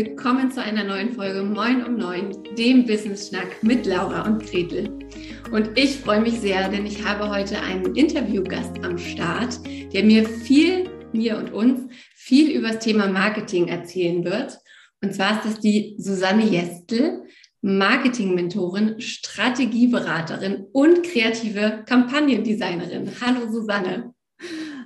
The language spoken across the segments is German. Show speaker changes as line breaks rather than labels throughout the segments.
willkommen zu einer neuen Folge Moin um Neun, dem Business Schnack mit Laura und Gretel. Und ich freue mich sehr, denn ich habe heute einen Interviewgast am Start, der mir viel, mir und uns, viel über das Thema Marketing erzählen wird. Und zwar ist das die Susanne Jestel, Marketing-Mentorin, Strategieberaterin und kreative Kampagnendesignerin. Hallo Susanne.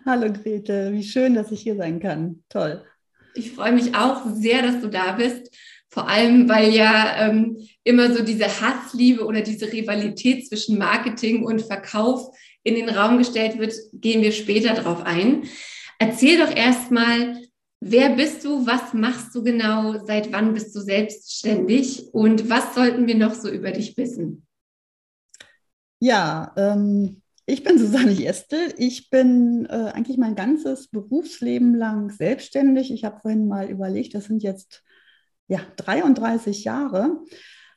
Hallo Gretel, wie schön, dass ich hier sein kann. Toll.
Ich freue mich auch sehr, dass du da bist. Vor allem, weil ja ähm, immer so diese Hassliebe oder diese Rivalität zwischen Marketing und Verkauf in den Raum gestellt wird, gehen wir später drauf ein. Erzähl doch erstmal, wer bist du, was machst du genau, seit wann bist du selbstständig und was sollten wir noch so über dich wissen?
Ja, ähm, ich bin Susanne Jestel. Ich bin äh, eigentlich mein ganzes Berufsleben lang selbstständig. Ich habe vorhin mal überlegt, das sind jetzt ja, 33 Jahre.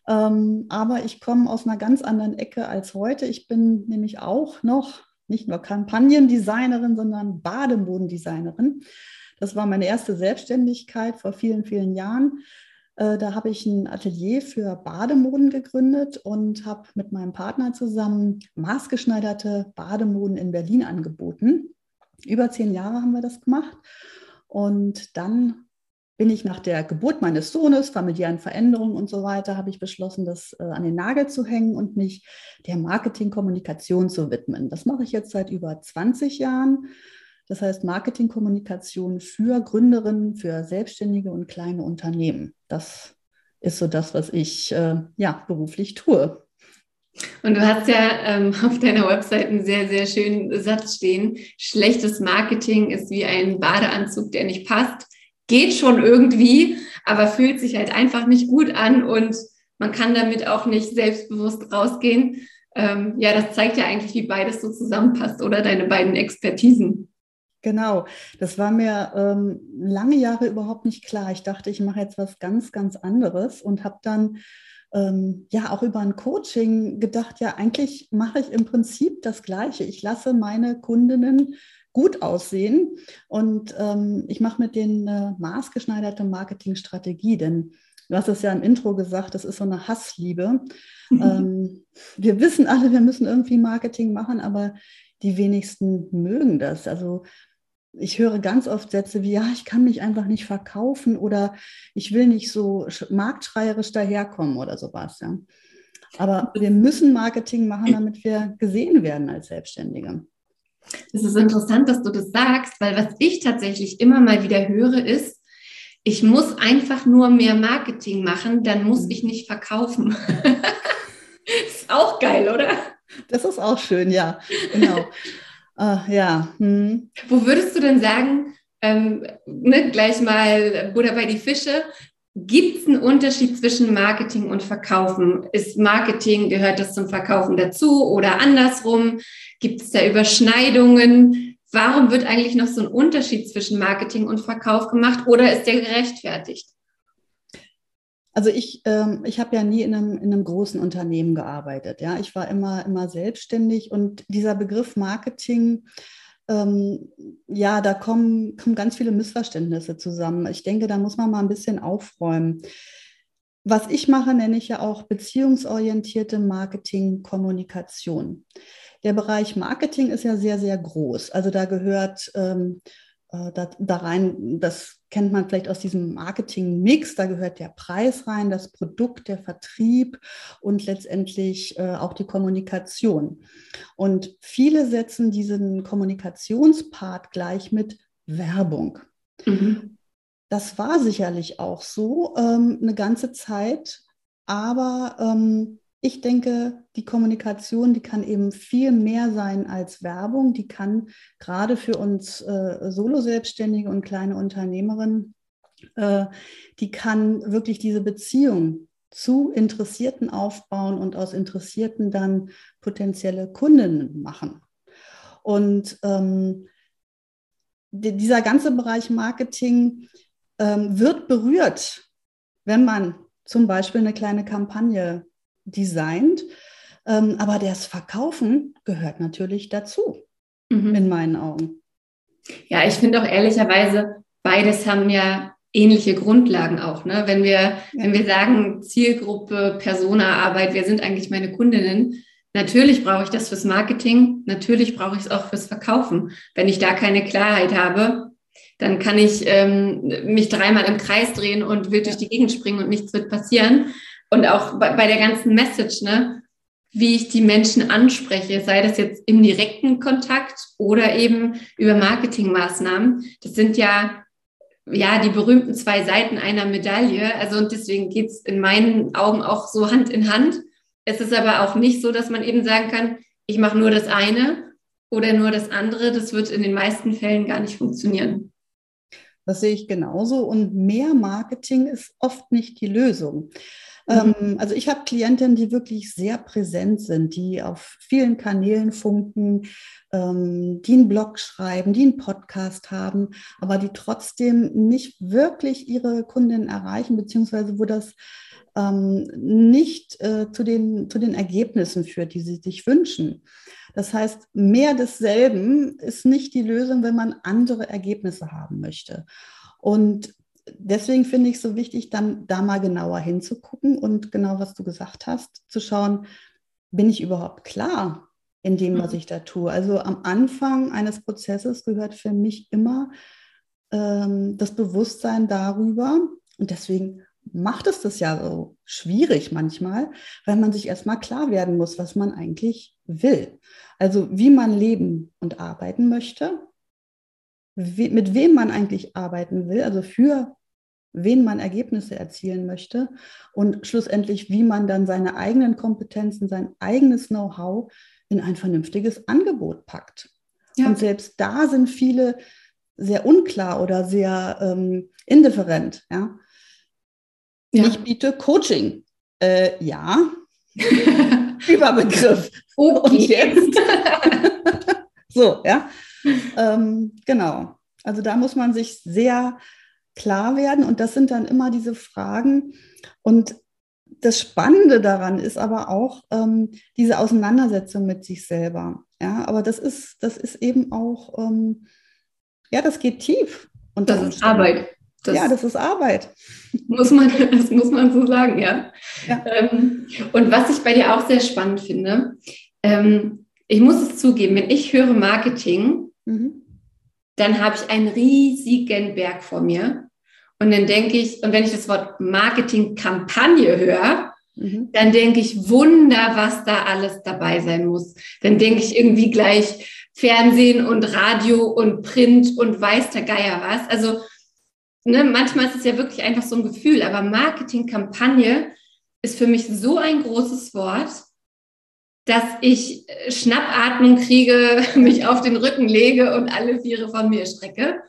Ähm, aber ich komme aus einer ganz anderen Ecke als heute. Ich bin nämlich auch noch nicht nur Kampagnendesignerin, sondern Bademodendesignerin. Das war meine erste Selbstständigkeit vor vielen, vielen Jahren. Äh, da habe ich ein Atelier für Bademoden gegründet und habe mit meinem Partner zusammen maßgeschneiderte Bademoden in Berlin angeboten. Über zehn Jahre haben wir das gemacht. Und dann bin ich nach der Geburt meines Sohnes, familiären Veränderungen und so weiter, habe ich beschlossen, das äh, an den Nagel zu hängen und mich der Marketingkommunikation zu widmen. Das mache ich jetzt seit über 20 Jahren das heißt Marketingkommunikation für Gründerinnen, für Selbstständige und kleine Unternehmen. Das ist so das, was ich äh, ja, beruflich tue.
Und du hast ja ähm, auf deiner Website einen sehr, sehr schönen Satz stehen. Schlechtes Marketing ist wie ein Badeanzug, der nicht passt. Geht schon irgendwie, aber fühlt sich halt einfach nicht gut an und man kann damit auch nicht selbstbewusst rausgehen. Ähm, ja, das zeigt ja eigentlich, wie beides so zusammenpasst, oder deine beiden Expertisen.
Genau, das war mir ähm, lange Jahre überhaupt nicht klar. Ich dachte, ich mache jetzt was ganz, ganz anderes und habe dann ähm, ja auch über ein Coaching gedacht, ja, eigentlich mache ich im Prinzip das Gleiche. Ich lasse meine Kundinnen gut aussehen und ähm, ich mache mit denen eine maßgeschneiderte Marketingstrategie, denn du hast es ja im Intro gesagt, das ist so eine Hassliebe. ähm, wir wissen alle, wir müssen irgendwie Marketing machen, aber die wenigsten mögen das. Also ich höre ganz oft Sätze wie, ja, ich kann mich einfach nicht verkaufen oder ich will nicht so marktschreierisch daherkommen oder sowas. Ja. Aber wir müssen Marketing machen, damit wir gesehen werden als Selbstständige.
Es ist interessant, dass du das sagst, weil was ich tatsächlich immer mal wieder höre, ist, ich muss einfach nur mehr Marketing machen, dann muss mhm. ich nicht verkaufen. ist auch geil, oder?
Das ist auch schön, ja. Genau. Ach, ja. Hm.
Wo würdest du denn sagen, ähm, ne, gleich mal Buddha bei die Fische, Gibt es einen Unterschied zwischen Marketing und Verkaufen? Ist Marketing, gehört das zum Verkaufen dazu oder andersrum? Gibt es da Überschneidungen? Warum wird eigentlich noch so ein Unterschied zwischen Marketing und Verkauf gemacht oder ist der gerechtfertigt?
Also ich, ähm, ich habe ja nie in einem, in einem großen Unternehmen gearbeitet. Ja, ich war immer, immer selbstständig und dieser Begriff Marketing, ähm, ja, da kommen, kommen ganz viele Missverständnisse zusammen. Ich denke, da muss man mal ein bisschen aufräumen. Was ich mache, nenne ich ja auch beziehungsorientierte Marketing-Kommunikation. Der Bereich Marketing ist ja sehr, sehr groß. Also da gehört ähm, äh, da, da rein, das kennt man vielleicht aus diesem Marketing-Mix, da gehört der Preis rein, das Produkt, der Vertrieb und letztendlich äh, auch die Kommunikation. Und viele setzen diesen Kommunikationspart gleich mit Werbung. Mhm. Das war sicherlich auch so ähm, eine ganze Zeit, aber ähm, ich denke, die Kommunikation, die kann eben viel mehr sein als Werbung. Die kann gerade für uns äh, Solo-Selbstständige und kleine Unternehmerinnen, äh, die kann wirklich diese Beziehung zu Interessierten aufbauen und aus Interessierten dann potenzielle Kundinnen machen. Und ähm, dieser ganze Bereich Marketing ähm, wird berührt, wenn man zum Beispiel eine kleine Kampagne designt. Ähm, aber das Verkaufen gehört natürlich dazu, mhm. in meinen Augen.
Ja, ich finde auch ehrlicherweise, beides haben ja ähnliche Grundlagen auch. Ne? Wenn, wir, wenn wir sagen, Zielgruppe, Persona-Arbeit, wer sind eigentlich meine Kundinnen? Natürlich brauche ich das fürs Marketing, natürlich brauche ich es auch fürs Verkaufen. Wenn ich da keine Klarheit habe, dann kann ich ähm, mich dreimal im Kreis drehen und wild durch die Gegend springen und nichts wird passieren. Und auch bei, bei der ganzen Message, ne? wie ich die Menschen anspreche, sei das jetzt im direkten Kontakt oder eben über Marketingmaßnahmen. Das sind ja ja, die berühmten zwei Seiten einer Medaille. Also und deswegen geht es in meinen Augen auch so Hand in Hand. Es ist aber auch nicht so, dass man eben sagen kann, ich mache nur das eine oder nur das andere. Das wird in den meisten Fällen gar nicht funktionieren.
Das sehe ich genauso. Und mehr Marketing ist oft nicht die Lösung. Mhm. Ähm, also ich habe Klientinnen, die wirklich sehr präsent sind, die auf vielen Kanälen funken, ähm, die einen Blog schreiben, die einen Podcast haben, aber die trotzdem nicht wirklich ihre Kundinnen erreichen, beziehungsweise wo das ähm, nicht äh, zu, den, zu den Ergebnissen führt, die sie sich wünschen. Das heißt, mehr desselben ist nicht die Lösung, wenn man andere Ergebnisse haben möchte. Und deswegen finde ich es so wichtig, dann da mal genauer hinzugucken und genau, was du gesagt hast, zu schauen, bin ich überhaupt klar in dem, was mhm. ich da tue? Also am Anfang eines Prozesses gehört für mich immer ähm, das Bewusstsein darüber, und deswegen macht es das ja so schwierig manchmal, weil man sich erstmal klar werden muss, was man eigentlich will. Also wie man leben und arbeiten möchte wie, mit wem man eigentlich arbeiten will, also für wen man Ergebnisse erzielen möchte und schlussendlich, wie man dann seine eigenen Kompetenzen, sein eigenes Know-how in ein vernünftiges Angebot packt. Ja. Und selbst da sind viele sehr unklar oder sehr ähm, indifferent. Ja? ja? Ich biete Coaching. Äh, ja. Überbegriff. Okay. Und jetzt? so, ja. Ähm, genau. Also da muss man sich sehr klar werden und das sind dann immer diese Fragen. Und das Spannende daran ist aber auch ähm, diese Auseinandersetzung mit sich selber. Ja, aber das ist, das ist eben auch, ähm, ja, das geht tief.
Und das ist Arbeit.
Das ja, das ist Arbeit.
Muss man, das muss man so sagen, ja. ja. Ähm, und was ich bei dir auch sehr spannend finde, ähm, ich muss es zugeben, wenn ich höre Marketing, mhm. dann habe ich einen riesigen Berg vor mir. Und dann denke ich, und wenn ich das Wort Marketingkampagne höre, mhm. dann denke ich, Wunder, was da alles dabei sein muss. Dann denke ich irgendwie gleich Fernsehen und Radio und Print und weiß der Geier was. Also ne, manchmal ist es ja wirklich einfach so ein Gefühl, aber Marketingkampagne ist für mich so ein großes Wort dass ich äh, Schnappatmung kriege, mich auf den Rücken lege und alle Viere von mir strecke.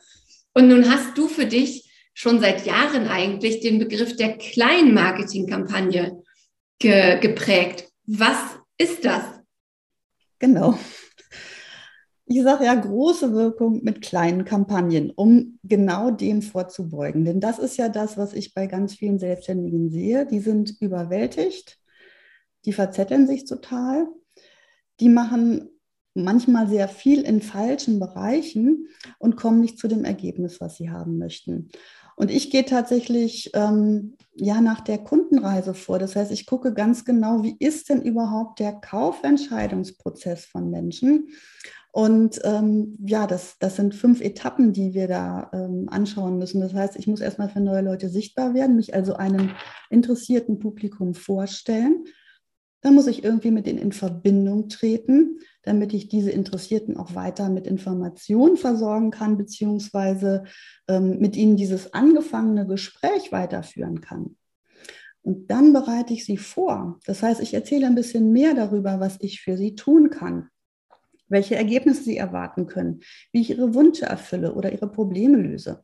Und nun hast du für dich schon seit Jahren eigentlich den Begriff der Kleinmarketingkampagne ge geprägt. Was ist das?
Genau. Ich sage ja große Wirkung mit kleinen Kampagnen, um genau dem vorzubeugen. Denn das ist ja das, was ich bei ganz vielen Selbstständigen sehe. Die sind überwältigt die verzetteln sich total. Die machen manchmal sehr viel in falschen Bereichen und kommen nicht zu dem Ergebnis, was sie haben möchten. Und ich gehe tatsächlich ähm, ja nach der Kundenreise vor. Das heißt, ich gucke ganz genau, wie ist denn überhaupt der Kaufentscheidungsprozess von Menschen? Und ähm, ja, das, das sind fünf Etappen, die wir da ähm, anschauen müssen. Das heißt, ich muss erstmal für neue Leute sichtbar werden, mich also einem interessierten Publikum vorstellen dann muss ich irgendwie mit denen in Verbindung treten, damit ich diese Interessierten auch weiter mit Informationen versorgen kann, beziehungsweise ähm, mit ihnen dieses angefangene Gespräch weiterführen kann. Und dann bereite ich sie vor. Das heißt, ich erzähle ein bisschen mehr darüber, was ich für sie tun kann, welche Ergebnisse sie erwarten können, wie ich ihre Wünsche erfülle oder ihre Probleme löse.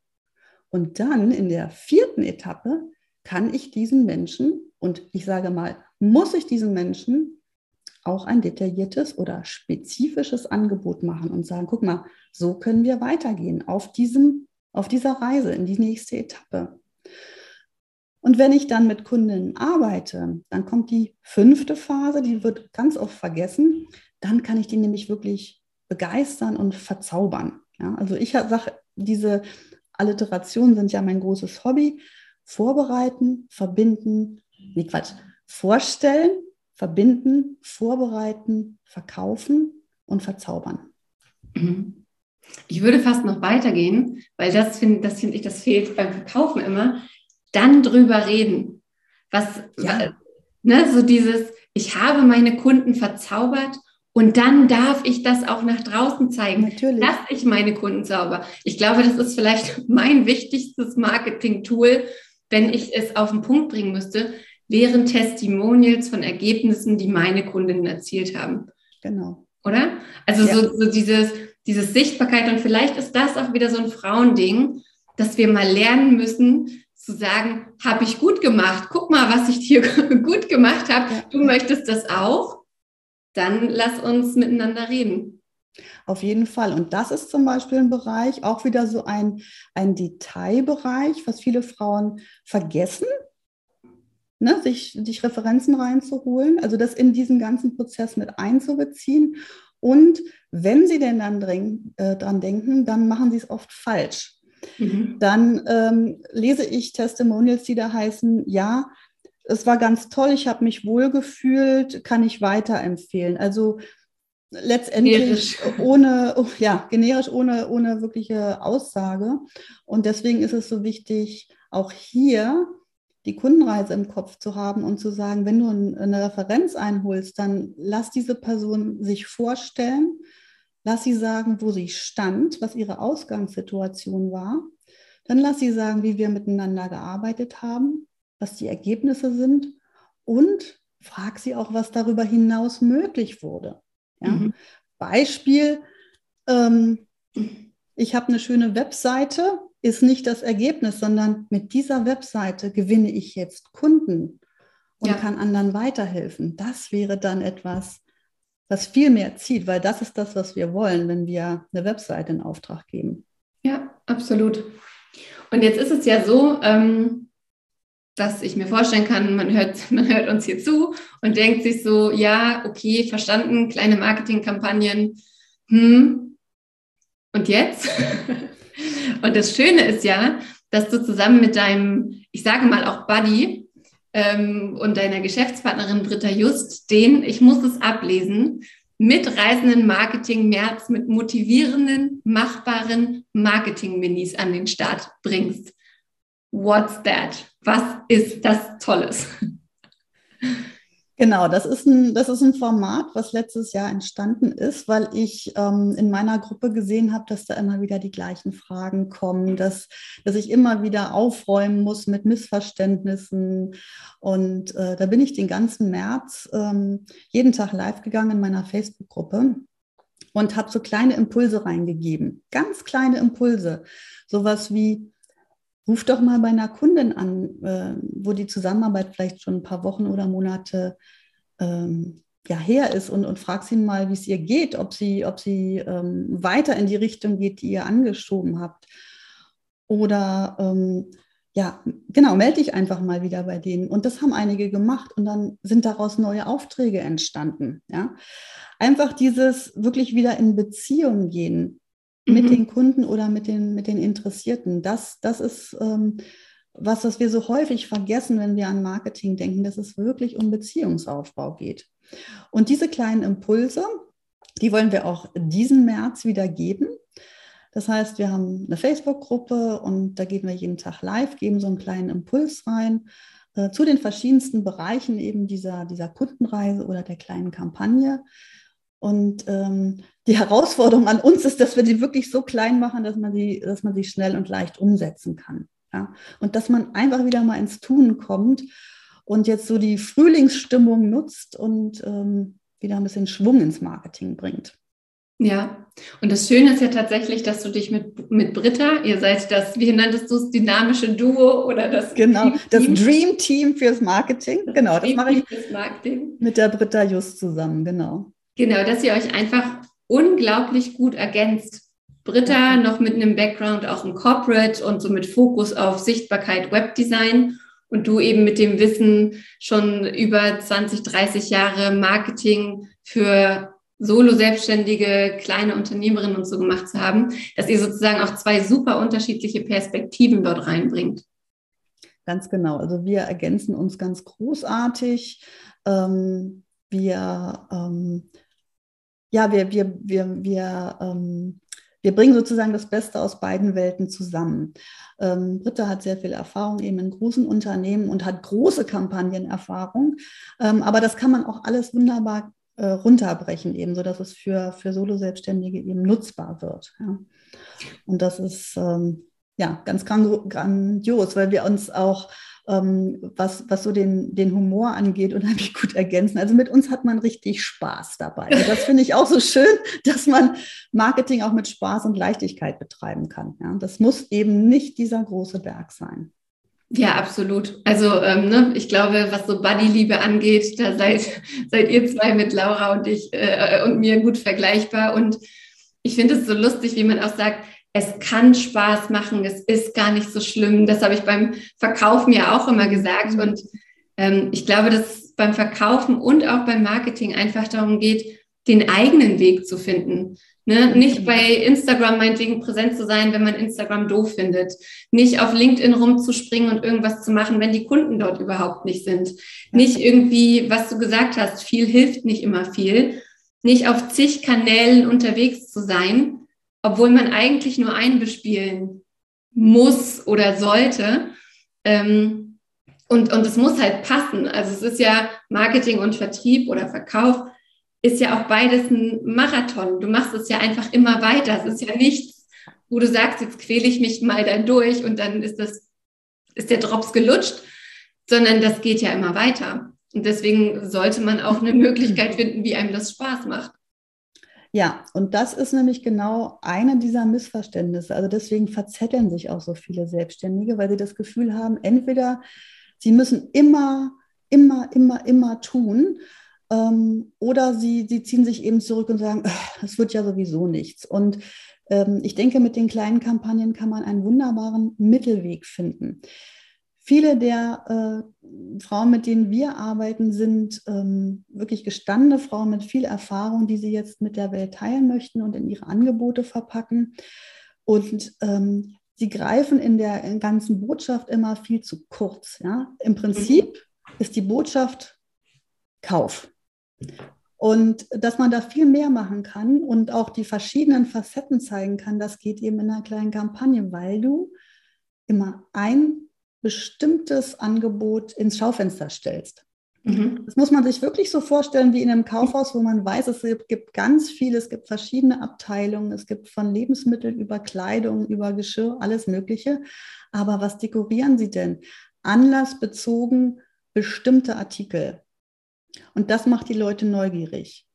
Und dann in der vierten Etappe kann ich diesen Menschen, und ich sage mal, muss ich diesen Menschen auch ein detailliertes oder spezifisches Angebot machen und sagen, guck mal, so können wir weitergehen auf, diesem, auf dieser Reise in die nächste Etappe. Und wenn ich dann mit Kunden arbeite, dann kommt die fünfte Phase, die wird ganz oft vergessen. Dann kann ich die nämlich wirklich begeistern und verzaubern. Ja, also ich sage, diese Alliterationen sind ja mein großes Hobby. Vorbereiten, verbinden, nee, Quatsch, vorstellen, verbinden, vorbereiten, verkaufen und verzaubern.
Ich würde fast noch weitergehen, weil das finde das find ich, das fehlt beim Verkaufen immer. Dann drüber reden. Was, ja. ne, so dieses, ich habe meine Kunden verzaubert und dann darf ich das auch nach draußen zeigen,
Natürlich.
dass ich meine Kunden zauber. Ich glaube, das ist vielleicht mein wichtigstes Marketing-Tool, wenn ich es auf den Punkt bringen müsste, wären Testimonials von Ergebnissen, die meine Kundinnen erzielt haben.
Genau.
Oder? Also ja. so, so dieses, dieses Sichtbarkeit und vielleicht ist das auch wieder so ein Frauending, dass wir mal lernen müssen, zu sagen, habe ich gut gemacht, guck mal, was ich hier gut gemacht habe, ja. du möchtest das auch, dann lass uns miteinander reden.
Auf jeden Fall. Und das ist zum Beispiel ein Bereich, auch wieder so ein, ein Detailbereich, was viele Frauen vergessen, ne, sich, sich Referenzen reinzuholen, also das in diesen ganzen Prozess mit einzubeziehen. Und wenn sie denn dann drin, äh, dran denken, dann machen sie es oft falsch. Mhm. Dann ähm, lese ich Testimonials, die da heißen, ja, es war ganz toll, ich habe mich wohlgefühlt, kann ich weiterempfehlen. Also letztendlich generisch. ohne, oh, ja, generisch, ohne, ohne wirkliche Aussage. Und deswegen ist es so wichtig, auch hier die Kundenreise im Kopf zu haben und zu sagen, wenn du eine Referenz einholst, dann lass diese Person sich vorstellen, lass sie sagen, wo sie stand, was ihre Ausgangssituation war. Dann lass sie sagen, wie wir miteinander gearbeitet haben, was die Ergebnisse sind und frag sie auch, was darüber hinaus möglich wurde. Ja? Mhm. Beispiel, ähm, ich habe eine schöne Webseite, ist nicht das Ergebnis, sondern mit dieser Webseite gewinne ich jetzt Kunden und ja. kann anderen weiterhelfen. Das wäre dann etwas, was viel mehr zieht, weil das ist das, was wir wollen, wenn wir eine Webseite in Auftrag geben.
Ja, absolut. Und jetzt ist es ja so, ähm, dass ich mir vorstellen kann, man hört, man hört uns hier zu und denkt sich so, ja, okay, verstanden, kleine Marketingkampagnen. Hm. Und jetzt? Und das Schöne ist ja, dass du zusammen mit deinem, ich sage mal auch Buddy ähm, und deiner Geschäftspartnerin Britta Just den, ich muss es ablesen, mit Reisenden Marketing März mit motivierenden, machbaren Marketing-Minis an den Start bringst. What's that? Was ist das Tolles?
Genau, das ist, ein, das ist ein Format, was letztes Jahr entstanden ist, weil ich ähm, in meiner Gruppe gesehen habe, dass da immer wieder die gleichen Fragen kommen, dass, dass ich immer wieder aufräumen muss mit Missverständnissen. Und äh, da bin ich den ganzen März ähm, jeden Tag live gegangen in meiner Facebook-Gruppe und habe so kleine Impulse reingegeben, ganz kleine Impulse. Sowas wie, Ruf doch mal bei einer Kundin an, äh, wo die Zusammenarbeit vielleicht schon ein paar Wochen oder Monate ähm, ja, her ist und, und frag sie mal, wie es ihr geht, ob sie, ob sie ähm, weiter in die Richtung geht, die ihr angeschoben habt. Oder ähm, ja, genau, melde dich einfach mal wieder bei denen. Und das haben einige gemacht und dann sind daraus neue Aufträge entstanden. Ja? Einfach dieses wirklich wieder in Beziehung gehen mit mhm. den Kunden oder mit den, mit den Interessierten. Das, das ist ähm, was, was wir so häufig vergessen, wenn wir an Marketing denken, dass es wirklich um Beziehungsaufbau geht. Und diese kleinen Impulse, die wollen wir auch diesen März wieder geben. Das heißt, wir haben eine Facebook-Gruppe und da gehen wir jeden Tag live, geben so einen kleinen Impuls rein äh, zu den verschiedensten Bereichen eben dieser, dieser Kundenreise oder der kleinen Kampagne. Und ähm, die Herausforderung an uns ist, dass wir die wirklich so klein machen, dass man sie, dass man sie schnell und leicht umsetzen kann. Ja? Und dass man einfach wieder mal ins Tun kommt und jetzt so die Frühlingsstimmung nutzt und ähm, wieder ein bisschen Schwung ins Marketing bringt.
Ja, und das Schöne ist ja tatsächlich, dass du dich mit, mit Britta, ihr seid das, wie nanntest du es, dynamische Duo oder das
Genau, Dream das Dream Team fürs Marketing. Das genau, das mache ich mit der Britta just zusammen, genau.
Genau, dass ihr euch einfach unglaublich gut ergänzt. Britta noch mit einem Background auch im Corporate und so mit Fokus auf Sichtbarkeit, Webdesign und du eben mit dem Wissen schon über 20, 30 Jahre Marketing für Solo-Selbstständige, kleine Unternehmerinnen und so gemacht zu haben, dass ihr sozusagen auch zwei super unterschiedliche Perspektiven dort reinbringt.
Ganz genau. Also wir ergänzen uns ganz großartig. Ähm, wir, ähm, ja, wir, wir, wir, wir, ähm, wir bringen sozusagen das Beste aus beiden Welten zusammen. Ähm, Britta hat sehr viel Erfahrung eben in großen Unternehmen und hat große Kampagnenerfahrung. Ähm, aber das kann man auch alles wunderbar äh, runterbrechen, eben, sodass es für, für Solo-Selbstständige eben nutzbar wird. Ja. Und das ist ähm, ja ganz grandios, weil wir uns auch ähm, was, was so den, den Humor angeht, unheimlich gut ergänzen. Also mit uns hat man richtig Spaß dabei. Und das finde ich auch so schön, dass man Marketing auch mit Spaß und Leichtigkeit betreiben kann. Ja? Das muss eben nicht dieser große Berg sein.
Ja, absolut. Also ähm, ne, ich glaube, was so Buddy-Liebe angeht, da seid, seid ihr zwei mit Laura und ich äh, und mir gut vergleichbar. Und ich finde es so lustig, wie man auch sagt, es kann Spaß machen, es ist gar nicht so schlimm. Das habe ich beim Verkaufen ja auch immer gesagt. Und ähm, ich glaube, dass es beim Verkaufen und auch beim Marketing einfach darum geht, den eigenen Weg zu finden. Ne? Nicht bei Instagram meinetwegen präsent zu sein, wenn man Instagram doof findet. Nicht auf LinkedIn rumzuspringen und irgendwas zu machen, wenn die Kunden dort überhaupt nicht sind. Nicht irgendwie, was du gesagt hast, viel hilft nicht immer viel. Nicht auf zig Kanälen unterwegs zu sein, obwohl man eigentlich nur einen bespielen muss oder sollte. Ähm, und, und es muss halt passen. Also es ist ja Marketing und Vertrieb oder Verkauf ist ja auch beides ein Marathon. Du machst es ja einfach immer weiter. Es ist ja nichts, wo du sagst, jetzt quäle ich mich mal dann durch und dann ist das, ist der Drops gelutscht, sondern das geht ja immer weiter. Und deswegen sollte man auch eine Möglichkeit finden, wie einem das Spaß macht.
Ja, und das ist nämlich genau eine dieser Missverständnisse. Also deswegen verzetteln sich auch so viele Selbstständige, weil sie das Gefühl haben, entweder sie müssen immer, immer, immer, immer tun ähm, oder sie, sie ziehen sich eben zurück und sagen, es wird ja sowieso nichts. Und ähm, ich denke, mit den kleinen Kampagnen kann man einen wunderbaren Mittelweg finden. Viele der äh, Frauen, mit denen wir arbeiten, sind ähm, wirklich gestandene Frauen mit viel Erfahrung, die sie jetzt mit der Welt teilen möchten und in ihre Angebote verpacken. Und ähm, sie greifen in der ganzen Botschaft immer viel zu kurz. Ja? Im Prinzip mhm. ist die Botschaft Kauf. Und dass man da viel mehr machen kann und auch die verschiedenen Facetten zeigen kann, das geht eben in einer kleinen Kampagne, weil du immer ein bestimmtes Angebot ins Schaufenster stellst. Mhm. Das muss man sich wirklich so vorstellen wie in einem Kaufhaus, wo man weiß, es gibt ganz viel, es gibt verschiedene Abteilungen, es gibt von Lebensmitteln über Kleidung, über Geschirr, alles Mögliche. Aber was dekorieren Sie denn? Anlassbezogen bestimmte Artikel. Und das macht die Leute neugierig.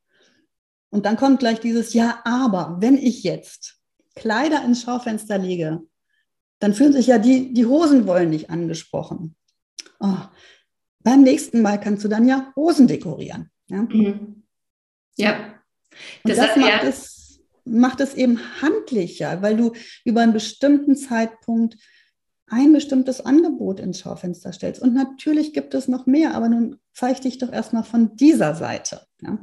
Und dann kommt gleich dieses Ja, aber wenn ich jetzt Kleider ins Schaufenster lege, dann fühlen sich ja die, die Hosen wollen nicht angesprochen. Oh, beim nächsten Mal kannst du dann ja Hosen dekorieren. Ja. Mhm. ja. Das, das macht, ja. Es, macht es eben handlicher, weil du über einen bestimmten Zeitpunkt ein bestimmtes Angebot ins Schaufenster stellst. Und natürlich gibt es noch mehr, aber nun zeig dich doch erstmal von dieser Seite. Ja.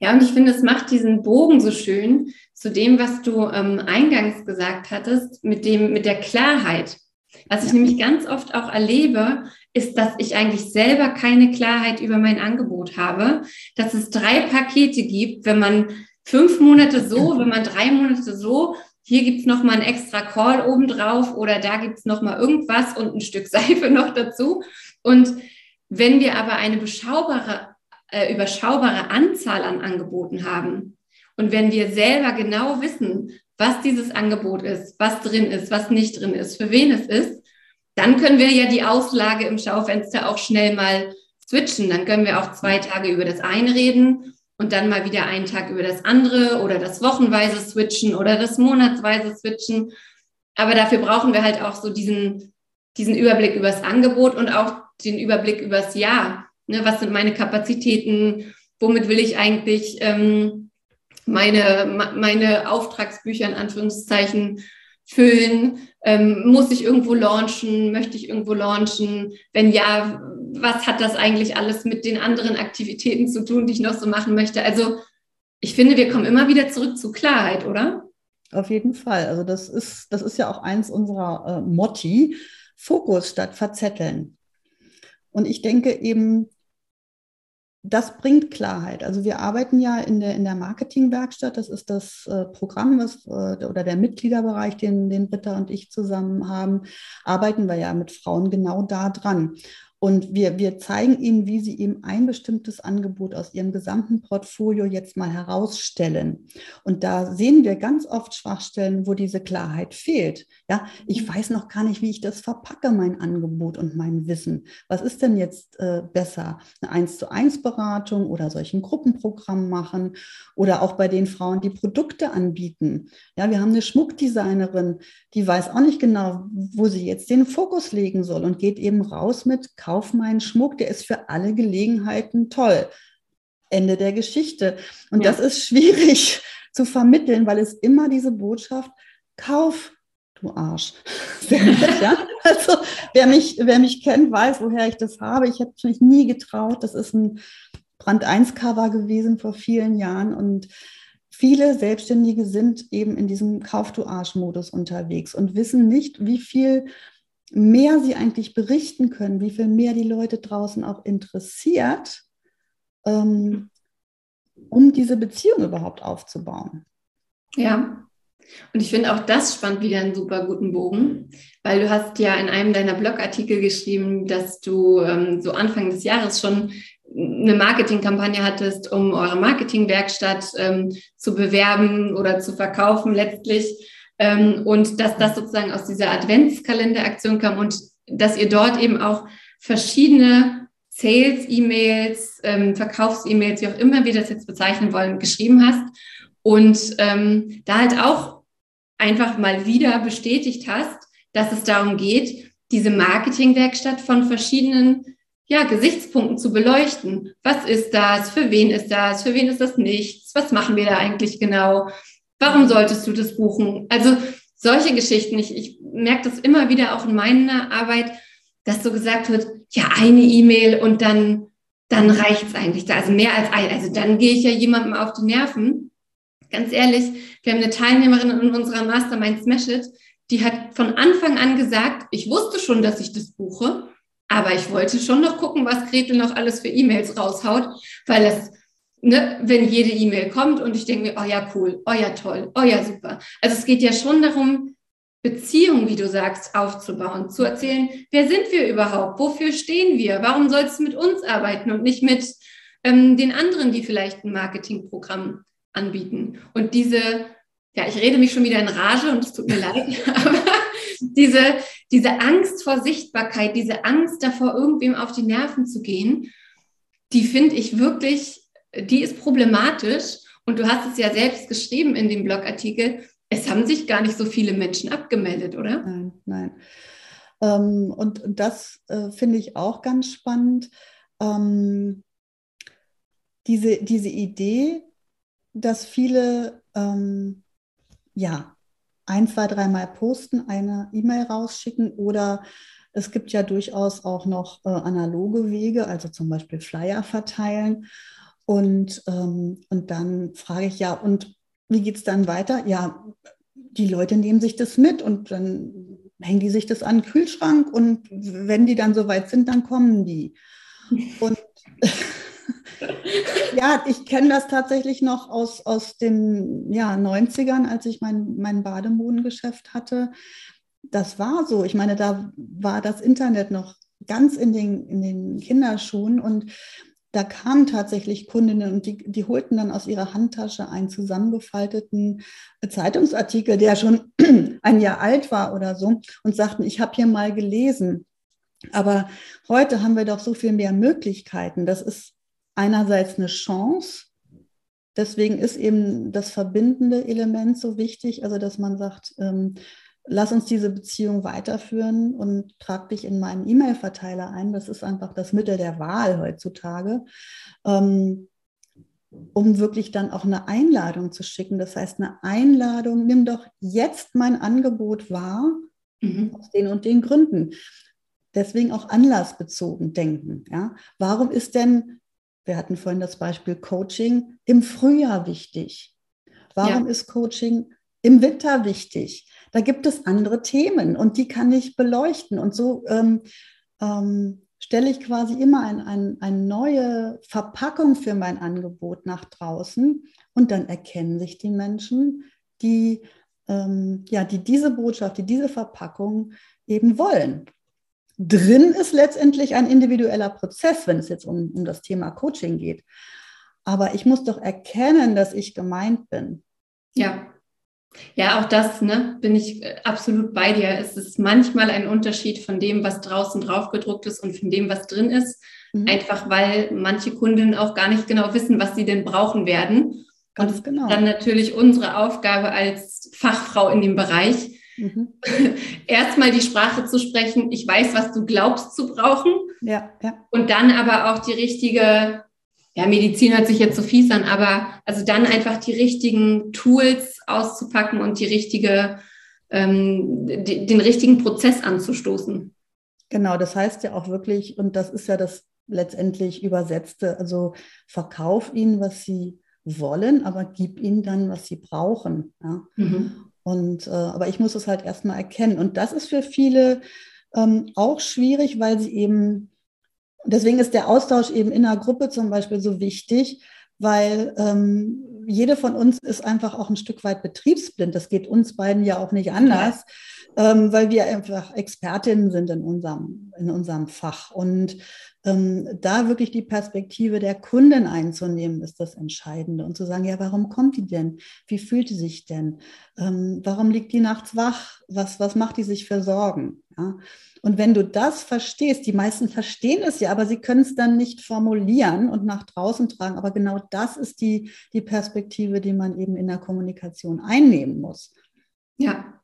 Ja, und ich finde, es macht diesen Bogen so schön zu dem, was du ähm, eingangs gesagt hattest, mit dem, mit der Klarheit. Was ich nämlich ganz oft auch erlebe, ist, dass ich eigentlich selber keine Klarheit über mein Angebot habe, dass es drei Pakete gibt, wenn man fünf Monate so, wenn man drei Monate so, hier gibt's noch mal einen extra Call obendrauf oder da gibt's noch mal irgendwas und ein Stück Seife noch dazu. Und wenn wir aber eine beschaubare äh, überschaubare Anzahl an Angeboten haben. Und wenn wir selber genau wissen, was dieses Angebot ist, was drin ist, was nicht drin ist, für wen es ist, dann können wir ja die Auslage im Schaufenster auch schnell mal switchen. Dann können wir auch zwei Tage über das eine reden und dann mal wieder einen Tag über das andere oder das wochenweise switchen oder das monatsweise switchen. Aber dafür brauchen wir halt auch so diesen, diesen Überblick über das Angebot und auch den Überblick übers Jahr. Ne, was sind meine Kapazitäten? Womit will ich eigentlich ähm, meine, meine Auftragsbücher in Anführungszeichen füllen? Ähm, muss ich irgendwo launchen? Möchte ich irgendwo launchen? Wenn ja, was hat das eigentlich alles mit den anderen Aktivitäten zu tun, die ich noch so machen möchte? Also ich finde, wir kommen immer wieder zurück zu Klarheit, oder?
Auf jeden Fall. Also das ist, das ist ja auch eins unserer äh, Motti, Fokus statt Verzetteln. Und ich denke eben, das bringt Klarheit. Also wir arbeiten ja in der, in der Marketingwerkstatt, das ist das äh, Programm was, äh, oder der Mitgliederbereich, den, den Britta und ich zusammen haben, arbeiten wir ja mit Frauen genau da dran. Und wir, wir zeigen ihnen, wie sie eben ein bestimmtes Angebot aus ihrem gesamten Portfolio jetzt mal herausstellen. Und da sehen wir ganz oft Schwachstellen, wo diese Klarheit fehlt. Ja, ich mhm. weiß noch gar nicht, wie ich das verpacke, mein Angebot und mein Wissen. Was ist denn jetzt äh, besser? Eine 1 zu 1 Beratung oder solchen Gruppenprogramm machen oder auch bei den Frauen, die Produkte anbieten. Ja, wir haben eine Schmuckdesignerin, die weiß auch nicht genau, wo sie jetzt den Fokus legen soll und geht eben raus mit kauf meinen Schmuck, der ist für alle Gelegenheiten toll. Ende der Geschichte. Und ja. das ist schwierig zu vermitteln, weil es immer diese Botschaft, kauf, du Arsch. ja? Also wer mich, wer mich kennt, weiß, woher ich das habe. Ich habe mich nie getraut. Das ist ein Brand 1 Cover gewesen vor vielen Jahren und viele Selbstständige sind eben in diesem Kauf du Arsch Modus unterwegs und wissen nicht, wie viel mehr sie eigentlich berichten können, wie viel mehr die Leute draußen auch interessiert, ähm, um diese Beziehung überhaupt aufzubauen.
Ja, und ich finde auch das spannt wieder einen super guten Bogen, weil du hast ja in einem deiner Blogartikel geschrieben, dass du ähm, so Anfang des Jahres schon eine Marketingkampagne hattest, um eure Marketingwerkstatt ähm, zu bewerben oder zu verkaufen letztlich. Ähm, und dass das sozusagen aus dieser Adventskalenderaktion kam und dass ihr dort eben auch verschiedene Sales-E-Mails, ähm, Verkaufs-E-Mails, wie auch immer wir das jetzt bezeichnen wollen, geschrieben hast und ähm, da halt auch einfach mal wieder bestätigt hast, dass es darum geht, diese Marketingwerkstatt von verschiedenen ja, Gesichtspunkten zu beleuchten. Was ist das? Für wen ist das? Für wen ist das nichts? Was machen wir da eigentlich genau? Warum solltest du das buchen? Also solche Geschichten. Ich, ich merke das immer wieder auch in meiner Arbeit, dass so gesagt wird, ja, eine E-Mail und dann, dann reicht es eigentlich da. Also mehr als ein. Also dann gehe ich ja jemandem auf die Nerven. Ganz ehrlich, wir haben eine Teilnehmerin in unserer Mastermind Smash It, die hat von Anfang an gesagt, ich wusste schon, dass ich das buche, aber ich wollte schon noch gucken, was Gretel noch alles für E-Mails raushaut, weil das ne, wenn jede E-Mail kommt und ich denke mir, oh ja, cool, oh ja, toll, oh ja, super. Also es geht ja schon darum, Beziehungen, wie du sagst, aufzubauen, zu erzählen, wer sind wir überhaupt, wofür stehen wir, warum sollst du mit uns arbeiten und nicht mit ähm, den anderen, die vielleicht ein Marketingprogramm anbieten. Und diese, ja, ich rede mich schon wieder in Rage und es tut mir leid, aber diese, diese Angst vor Sichtbarkeit, diese Angst davor, irgendwem auf die Nerven zu gehen, die finde ich wirklich die ist problematisch. Und du hast es ja selbst geschrieben in dem Blogartikel. Es haben sich gar nicht so viele Menschen abgemeldet, oder?
Nein, nein. Ähm, und das äh, finde ich auch ganz spannend. Ähm, diese, diese Idee, dass viele ähm, ja, ein, zwei, dreimal posten, eine E-Mail rausschicken oder es gibt ja durchaus auch noch äh, analoge Wege, also zum Beispiel Flyer verteilen. Und, ähm, und dann frage ich, ja, und wie geht es dann weiter? Ja, die Leute nehmen sich das mit und dann hängen die sich das an den Kühlschrank und wenn die dann soweit sind, dann kommen die. Und ja, ich kenne das tatsächlich noch aus, aus den ja, 90ern, als ich mein, mein Bademodengeschäft hatte. Das war so. Ich meine, da war das Internet noch ganz in den, in den Kinderschuhen und da kamen tatsächlich Kundinnen und die, die holten dann aus ihrer Handtasche einen zusammengefalteten Zeitungsartikel, der schon ein Jahr alt war oder so, und sagten, ich habe hier mal gelesen. Aber heute haben wir doch so viel mehr Möglichkeiten. Das ist einerseits eine Chance. Deswegen ist eben das verbindende Element so wichtig, also dass man sagt, ähm, lass uns diese Beziehung weiterführen und trag dich in meinen E-Mail-Verteiler ein. Das ist einfach das Mittel der Wahl heutzutage, ähm, um wirklich dann auch eine Einladung zu schicken. Das heißt, eine Einladung, nimm doch jetzt mein Angebot wahr, mhm. aus den und den Gründen. Deswegen auch anlassbezogen denken. Ja? Warum ist denn wir hatten vorhin das Beispiel Coaching, im Frühjahr wichtig? Warum ja. ist Coaching im Winter wichtig? Da gibt es andere Themen und die kann ich beleuchten. Und so ähm, ähm, stelle ich quasi immer ein, ein, eine neue Verpackung für mein Angebot nach draußen und dann erkennen sich die Menschen, die, ähm, ja, die diese Botschaft, die diese Verpackung eben wollen. Drin ist letztendlich ein individueller Prozess, wenn es jetzt um, um das Thema Coaching geht. Aber ich muss doch erkennen, dass ich gemeint bin.
Ja. Ja, auch das, ne, bin ich äh, absolut bei dir. Es ist manchmal ein Unterschied von dem, was draußen drauf gedruckt ist und von dem, was drin ist. Mhm. Einfach weil manche Kunden auch gar nicht genau wissen, was sie denn brauchen werden. Ganz und genau. Dann natürlich unsere Aufgabe als Fachfrau in dem Bereich, mhm. erstmal die Sprache zu sprechen. Ich weiß, was du glaubst zu brauchen.
Ja, ja.
Und dann aber auch die richtige, ja, Medizin hört sich jetzt so fies an, aber also dann einfach die richtigen Tools auszupacken und die richtige, ähm, die, den richtigen Prozess anzustoßen.
Genau, das heißt ja auch wirklich, und das ist ja das letztendlich übersetzte, also verkauf ihnen, was sie wollen, aber gib ihnen dann, was sie brauchen. Ja? Mhm. Und, äh, aber ich muss es halt erstmal erkennen. Und das ist für viele ähm, auch schwierig, weil sie eben, deswegen ist der Austausch eben in einer Gruppe zum Beispiel so wichtig, weil ähm, jede von uns ist einfach auch ein Stück weit betriebsblind. Das geht uns beiden ja auch nicht anders, ähm, weil wir einfach Expertinnen sind in unserem, in unserem Fach. Und ähm, da wirklich die Perspektive der Kunden einzunehmen, ist das Entscheidende. Und zu sagen, ja, warum kommt die denn? Wie fühlt die sich denn? Ähm, warum liegt die nachts wach? Was, was macht die sich für Sorgen? Ja? Und wenn du das verstehst, die meisten verstehen es ja, aber sie können es dann nicht formulieren und nach draußen tragen. Aber genau das ist die, die Perspektive, die man eben in der Kommunikation einnehmen muss.
Ja.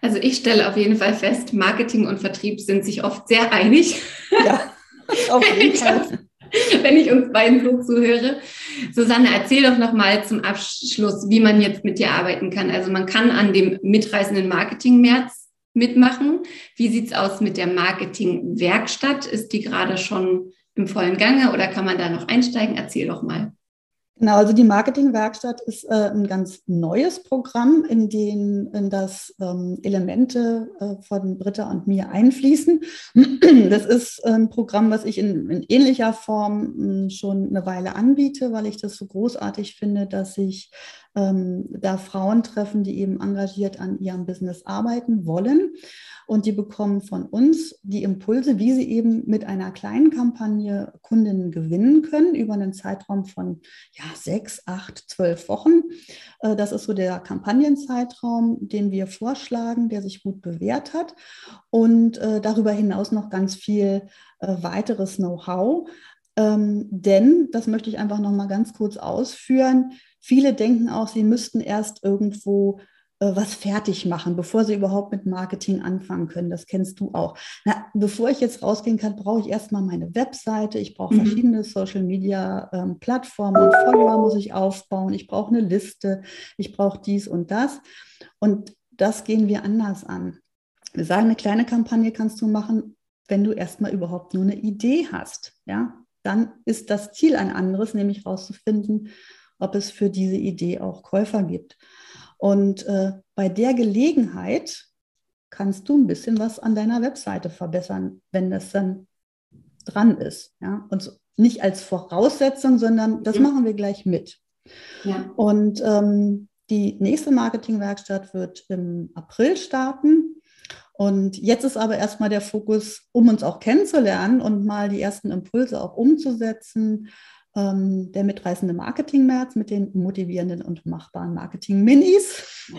Also ich stelle auf jeden Fall fest, Marketing und Vertrieb sind sich oft sehr einig. Ja, auf jeden Fall. wenn ich uns beiden so zuhöre. Susanne, erzähl doch noch mal zum Abschluss, wie man jetzt mit dir arbeiten kann. Also man kann an dem mitreißenden Marketing-März mitmachen. Wie sieht es aus mit der Marketing-Werkstatt? Ist die gerade schon im vollen Gange oder kann man da noch einsteigen? Erzähl doch mal.
Genau, also die Marketingwerkstatt ist äh, ein ganz neues Programm, in dem in das ähm, Elemente äh, von Britta und mir einfließen. Das ist ein Programm, was ich in, in ähnlicher Form hm, schon eine Weile anbiete, weil ich das so großartig finde, dass ich ähm, da Frauen treffen, die eben engagiert an ihrem Business arbeiten wollen. Und die bekommen von uns die Impulse, wie sie eben mit einer kleinen Kampagne Kundinnen gewinnen können über einen Zeitraum von ja, sechs, acht, zwölf Wochen. Äh, das ist so der Kampagnenzeitraum, den wir vorschlagen, der sich gut bewährt hat. Und äh, darüber hinaus noch ganz viel äh, weiteres Know-how. Ähm, denn, das möchte ich einfach noch mal ganz kurz ausführen, Viele denken auch, sie müssten erst irgendwo was fertig machen, bevor sie überhaupt mit Marketing anfangen können. Das kennst du auch. Na, bevor ich jetzt rausgehen kann, brauche ich erstmal meine Webseite. Ich brauche mhm. verschiedene Social Media ähm, Plattformen und Follower muss ich aufbauen. Ich brauche eine Liste. Ich brauche dies und das. Und das gehen wir anders an. Wir sagen, eine kleine Kampagne kannst du machen, wenn du erstmal überhaupt nur eine Idee hast. Ja, dann ist das Ziel ein anderes, nämlich herauszufinden, ob es für diese Idee auch Käufer gibt. Und äh, bei der Gelegenheit kannst du ein bisschen was an deiner Webseite verbessern, wenn das dann dran ist. Ja? Und nicht als Voraussetzung, sondern das mhm. machen wir gleich mit. Ja. Und ähm, die nächste Marketingwerkstatt wird im April starten. Und jetzt ist aber erstmal der Fokus, um uns auch kennenzulernen und mal die ersten Impulse auch umzusetzen, ähm, der mitreißende Marketing-März mit den motivierenden und machbaren Marketing-Minis.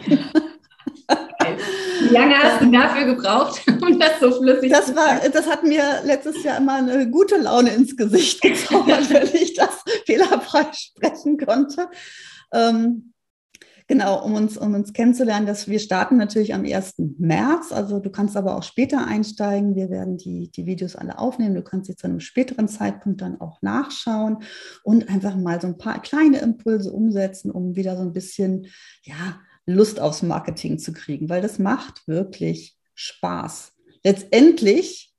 Wie lange hast du dafür gebraucht, um das so flüssig
das zu war, Das hat mir letztes Jahr immer eine gute Laune ins Gesicht gezaubert, wenn ich das fehlerfrei sprechen konnte. Ähm, Genau, um uns, um uns kennenzulernen, dass wir starten natürlich am 1. März. Also du kannst aber auch später einsteigen. Wir werden die, die Videos alle aufnehmen. Du kannst sie zu einem späteren Zeitpunkt dann auch nachschauen und einfach mal so ein paar kleine Impulse umsetzen, um wieder so ein bisschen ja, Lust aufs Marketing zu kriegen, weil das macht wirklich Spaß. Letztendlich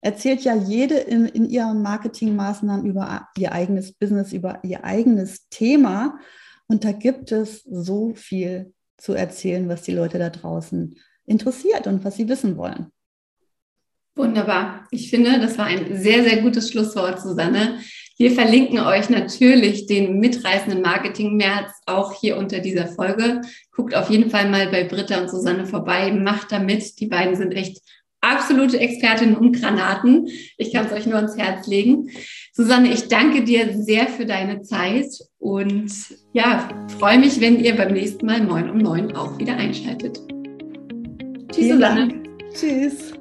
erzählt ja jede in, in ihren Marketingmaßnahmen über ihr eigenes Business, über ihr eigenes Thema. Und da gibt es so viel zu erzählen, was die Leute da draußen interessiert und was sie wissen wollen.
Wunderbar. Ich finde, das war ein sehr, sehr gutes Schlusswort, Susanne. Wir verlinken euch natürlich den mitreißenden Marketing-März auch hier unter dieser Folge. Guckt auf jeden Fall mal bei Britta und Susanne vorbei. Macht da mit. Die beiden sind echt absolute Expertinnen und Granaten. Ich kann es euch nur ans Herz legen. Susanne, ich danke dir sehr für deine Zeit und ja, freue mich, wenn ihr beim nächsten Mal 9 um 9 auch wieder einschaltet.
Tschüss, Susanne. Tschüss.